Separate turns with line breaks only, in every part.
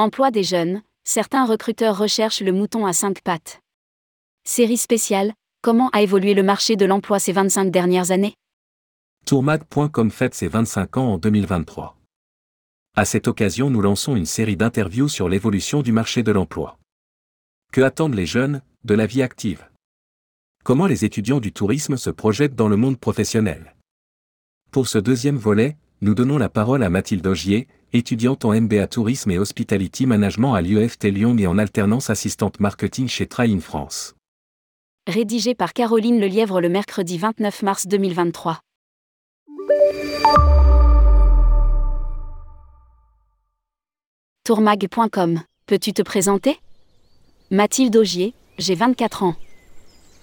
Emploi des jeunes, certains recruteurs recherchent le mouton à cinq pattes. Série spéciale, comment a évolué le marché de l'emploi ces 25 dernières années?
Tourmag.com fête ses 25 ans en 2023. À cette occasion, nous lançons une série d'interviews sur l'évolution du marché de l'emploi. Que attendent les jeunes de la vie active? Comment les étudiants du tourisme se projettent dans le monde professionnel? Pour ce deuxième volet, nous donnons la parole à Mathilde Augier, étudiante en MBA Tourisme et Hospitality Management à l'UFT Lyon et en alternance assistante marketing chez Train France.
Rédigé par Caroline Lelièvre le mercredi 29 mars 2023. Tourmag.com, peux-tu te présenter? Mathilde Augier, j'ai 24 ans.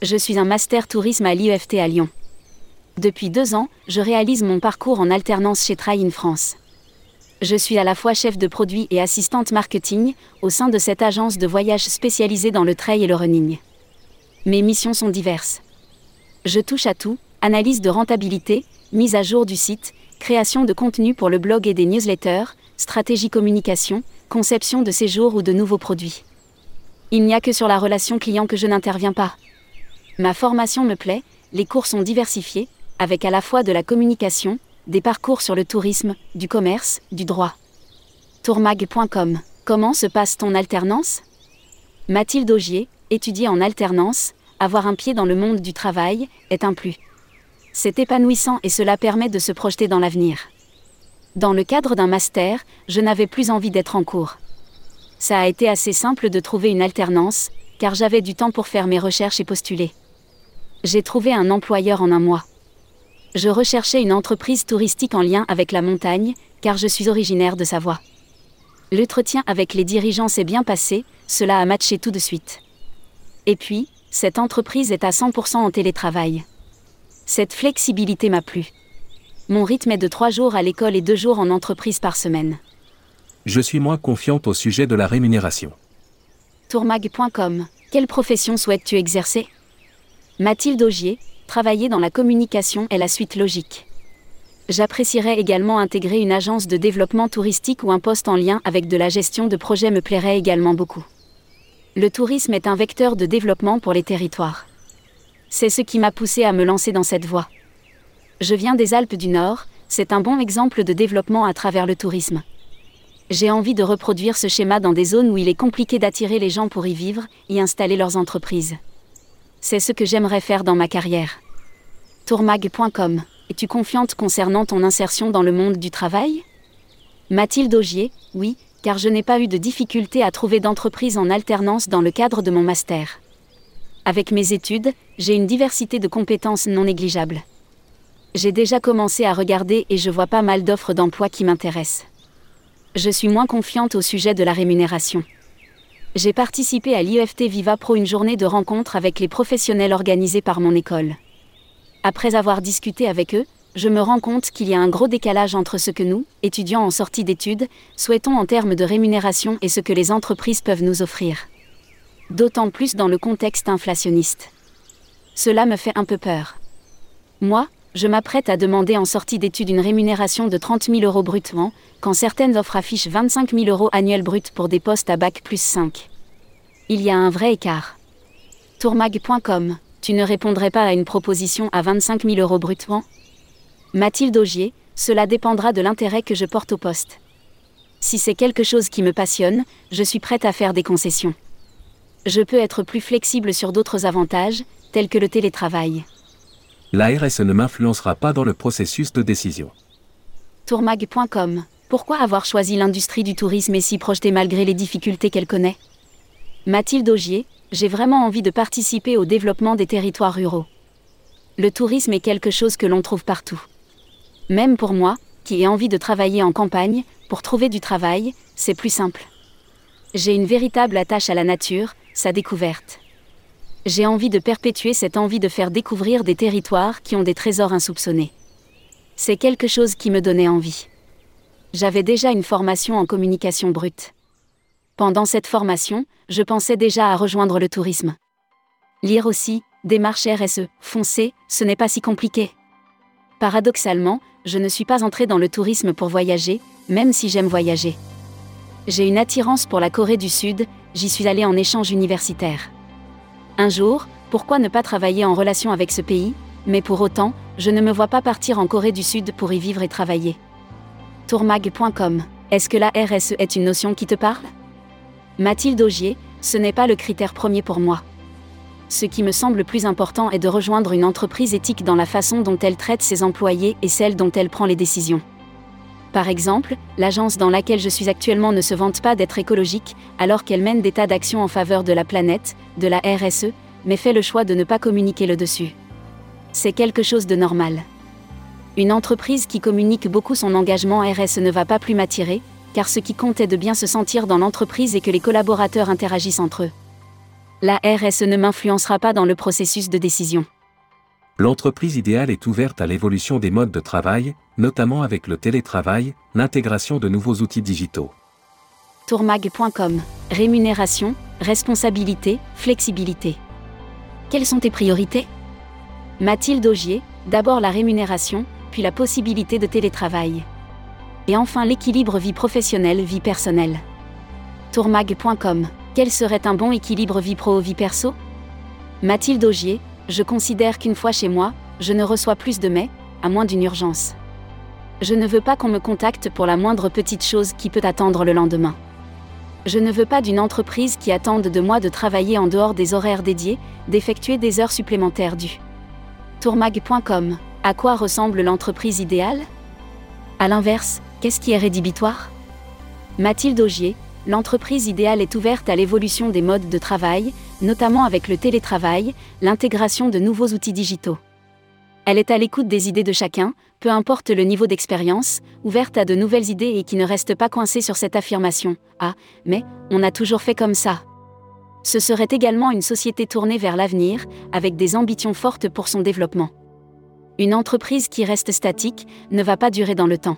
Je suis un master tourisme à l'UFT à Lyon. Depuis deux ans, je réalise mon parcours en alternance chez Train France. Je suis à la fois chef de produit et assistante marketing au sein de cette agence de voyage spécialisée dans le trail et le running. Mes missions sont diverses. Je touche à tout, analyse de rentabilité, mise à jour du site, création de contenu pour le blog et des newsletters, stratégie communication, conception de séjours ou de nouveaux produits. Il n'y a que sur la relation client que je n'interviens pas. Ma formation me plaît, les cours sont diversifiés, avec à la fois de la communication, des parcours sur le tourisme, du commerce, du droit. Tourmag.com Comment se passe ton alternance? Mathilde Augier, étudier en alternance, avoir un pied dans le monde du travail, est un plus. C'est épanouissant et cela permet de se projeter dans l'avenir. Dans le cadre d'un master, je n'avais plus envie d'être en cours. Ça a été assez simple de trouver une alternance, car j'avais du temps pour faire mes recherches et postuler. J'ai trouvé un employeur en un mois je recherchais une entreprise touristique en lien avec la montagne, car je suis originaire de Savoie. L'entretien avec les dirigeants s'est bien passé, cela a matché tout de suite. Et puis, cette entreprise est à 100% en télétravail. Cette flexibilité m'a plu. Mon rythme est de 3 jours à l'école et 2 jours en entreprise par semaine.
Je suis moins confiante au sujet de la rémunération.
Tourmag.com Quelle profession souhaites-tu exercer? Mathilde Augier, travailler dans la communication est la suite logique. J'apprécierais également intégrer une agence de développement touristique ou un poste en lien avec de la gestion de projets me plairait également beaucoup. Le tourisme est un vecteur de développement pour les territoires. C'est ce qui m'a poussé à me lancer dans cette voie. Je viens des Alpes du Nord, c'est un bon exemple de développement à travers le tourisme. J'ai envie de reproduire ce schéma dans des zones où il est compliqué d'attirer les gens pour y vivre, y installer leurs entreprises. C'est ce que j'aimerais faire dans ma carrière. Tourmag.com. Es-tu confiante concernant ton insertion dans le monde du travail? Mathilde Augier, oui, car je n'ai pas eu de difficulté à trouver d'entreprise en alternance dans le cadre de mon master. Avec mes études, j'ai une diversité de compétences non négligeables. J'ai déjà commencé à regarder et je vois pas mal d'offres d'emploi qui m'intéressent. Je suis moins confiante au sujet de la rémunération j'ai participé à l'IFT Viva Pro une journée de rencontre avec les professionnels organisés par mon école. Après avoir discuté avec eux, je me rends compte qu'il y a un gros décalage entre ce que nous, étudiants en sortie d'études, souhaitons en termes de rémunération et ce que les entreprises peuvent nous offrir. D'autant plus dans le contexte inflationniste. Cela me fait un peu peur. Moi, je m'apprête à demander en sortie d'études une rémunération de 30 000 euros brutement, quand certaines offres affichent 25 000 euros annuels bruts pour des postes à bac plus 5. Il y a un vrai écart. Tourmag.com, tu ne répondrais pas à une proposition à 25 000 euros brutement Mathilde Augier, cela dépendra de l'intérêt que je porte au poste. Si c'est quelque chose qui me passionne, je suis prête à faire des concessions. Je peux être plus flexible sur d'autres avantages, tels que le télétravail
la RSE ne m'influencera pas dans le processus de décision.
Tourmag.com Pourquoi avoir choisi l'industrie du tourisme et s'y projeter malgré les difficultés qu'elle connaît? Mathilde Augier, j'ai vraiment envie de participer au développement des territoires ruraux. Le tourisme est quelque chose que l'on trouve partout. Même pour moi, qui ai envie de travailler en campagne, pour trouver du travail, c'est plus simple. J'ai une véritable attache à la nature, sa découverte j'ai envie de perpétuer cette envie de faire découvrir des territoires qui ont des trésors insoupçonnés. C'est quelque chose qui me donnait envie. J'avais déjà une formation en communication brute. Pendant cette formation, je pensais déjà à rejoindre le tourisme. Lire aussi, démarche RSE, foncer, ce n'est pas si compliqué. Paradoxalement, je ne suis pas entrée dans le tourisme pour voyager, même si j'aime voyager. J'ai une attirance pour la Corée du Sud, j'y suis allé en échange universitaire. Un jour, pourquoi ne pas travailler en relation avec ce pays, mais pour autant, je ne me vois pas partir en Corée du Sud pour y vivre et travailler. Tourmag.com. Est-ce que la RSE est une notion qui te parle? Mathilde Augier, ce n'est pas le critère premier pour moi. Ce qui me semble plus important est de rejoindre une entreprise éthique dans la façon dont elle traite ses employés et celle dont elle prend les décisions. Par exemple, l'agence dans laquelle je suis actuellement ne se vante pas d'être écologique, alors qu'elle mène des tas d'actions en faveur de la planète, de la RSE, mais fait le choix de ne pas communiquer le dessus. C'est quelque chose de normal. Une entreprise qui communique beaucoup son engagement RSE ne va pas plus m'attirer, car ce qui compte est de bien se sentir dans l'entreprise et que les collaborateurs interagissent entre eux la RSE ne m'influencera pas dans le processus de décision.
L'entreprise idéale est ouverte à l'évolution des modes de travail, notamment avec le télétravail, l'intégration de nouveaux outils digitaux.
Tourmag.com Rémunération, responsabilité, flexibilité. Quelles sont tes priorités? Mathilde Augier, d'abord la rémunération, puis la possibilité de télétravail. Et enfin l'équilibre vie professionnelle-vie personnelle. Tourmag.com quel serait un bon équilibre vie pro-vie perso? Mathilde Augier, je considère qu'une fois chez moi, je ne reçois plus de mails, à moins d'une urgence. Je ne veux pas qu'on me contacte pour la moindre petite chose qui peut attendre le lendemain. Je ne veux pas d'une entreprise qui attende de moi de travailler en dehors des horaires dédiés, d'effectuer des heures supplémentaires dues. Tourmag.com À quoi ressemble l'entreprise idéale? À l'inverse, qu'est-ce qui est rédhibitoire? Mathilde Augier, l'entreprise idéale est ouverte à l'évolution des modes de travail, notamment avec le télétravail, l'intégration de nouveaux outils digitaux. Elle est à l'écoute des idées de chacun, peu importe le niveau d'expérience, ouverte à de nouvelles idées et qui ne reste pas coincée sur cette affirmation Ah, mais, on a toujours fait comme ça. Ce serait également une société tournée vers l'avenir, avec des ambitions fortes pour son développement. Une entreprise qui reste statique ne va pas durer dans le temps.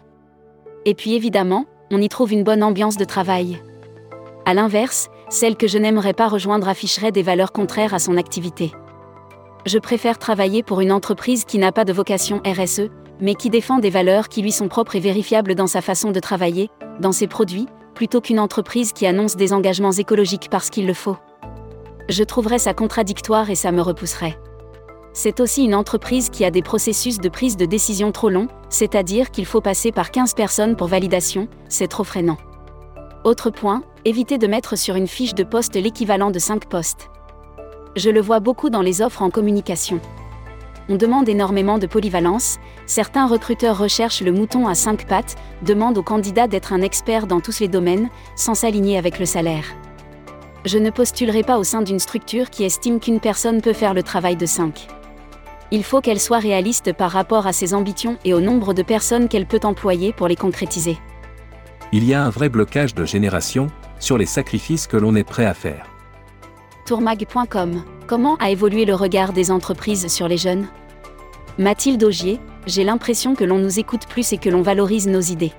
Et puis évidemment, on y trouve une bonne ambiance de travail. A l'inverse, celle que je n'aimerais pas rejoindre afficherait des valeurs contraires à son activité. Je préfère travailler pour une entreprise qui n'a pas de vocation RSE, mais qui défend des valeurs qui lui sont propres et vérifiables dans sa façon de travailler, dans ses produits, plutôt qu'une entreprise qui annonce des engagements écologiques parce qu'il le faut. Je trouverais ça contradictoire et ça me repousserait. C'est aussi une entreprise qui a des processus de prise de décision trop longs, c'est-à-dire qu'il faut passer par 15 personnes pour validation, c'est trop freinant. Autre point, évitez de mettre sur une fiche de poste l'équivalent de 5 postes. Je le vois beaucoup dans les offres en communication. On demande énormément de polyvalence, certains recruteurs recherchent le mouton à 5 pattes, demandent au candidat d'être un expert dans tous les domaines, sans s'aligner avec le salaire. Je ne postulerai pas au sein d'une structure qui estime qu'une personne peut faire le travail de 5. Il faut qu'elle soit réaliste par rapport à ses ambitions et au nombre de personnes qu'elle peut employer pour les concrétiser
il y a un vrai blocage de génération sur les sacrifices que l'on est prêt à faire.
Tourmag.com Comment a évolué le regard des entreprises sur les jeunes? Mathilde Augier, j'ai l'impression que l'on nous écoute plus et que l'on valorise nos idées.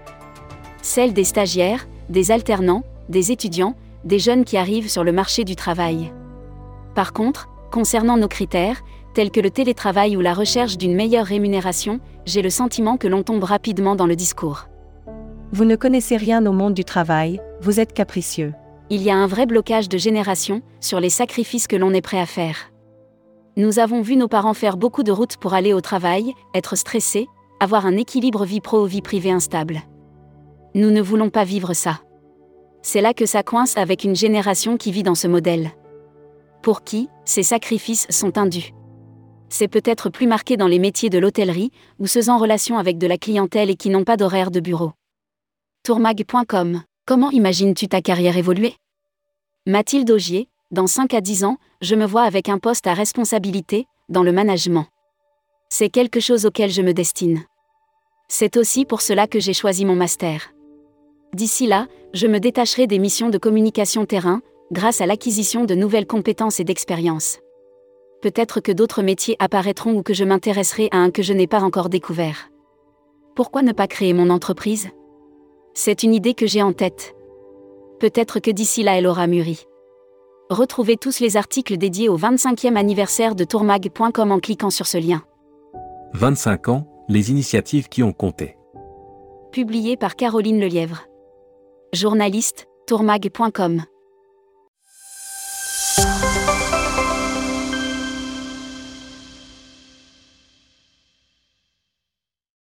Celles des stagiaires, des alternants, des étudiants, des jeunes qui arrivent sur le marché du travail. Par contre, concernant nos critères, tels que le télétravail ou la recherche d'une meilleure rémunération, j'ai le sentiment que l'on tombe rapidement dans le discours.
Vous ne connaissez rien au monde du travail, vous êtes capricieux.
Il y a un vrai blocage de génération sur les sacrifices que l'on est prêt à faire. Nous avons vu nos parents faire beaucoup de routes pour aller au travail, être stressés, avoir un équilibre vie pro-vie privée instable. Nous ne voulons pas vivre ça. C'est là que ça coince avec une génération qui vit dans ce modèle. Pour qui, ces sacrifices sont indus. C'est peut-être plus marqué dans les métiers de l'hôtellerie, ou ceux en relation avec de la clientèle et qui n'ont pas d'horaire de bureau. Tourmag.com Comment imagines-tu ta carrière évoluer? Mathilde Augier, dans 5 à 10 ans, je me vois avec un poste à responsabilité, dans le management. C'est quelque chose auquel je me destine. C'est aussi pour cela que j'ai choisi mon master. D'ici là, je me détacherai des missions de communication terrain, grâce à l'acquisition de nouvelles compétences et d'expériences. Peut-être que d'autres métiers apparaîtront ou que je m'intéresserai à un que je n'ai pas encore découvert. Pourquoi ne pas créer mon entreprise? C'est une idée que j'ai en tête. Peut-être que d'ici là elle aura mûri. Retrouvez tous les articles dédiés au 25e anniversaire de tourmag.com en cliquant sur ce lien.
25 ans, les initiatives qui ont compté.
Publié par Caroline Lelièvre. Journaliste, tourmag.com.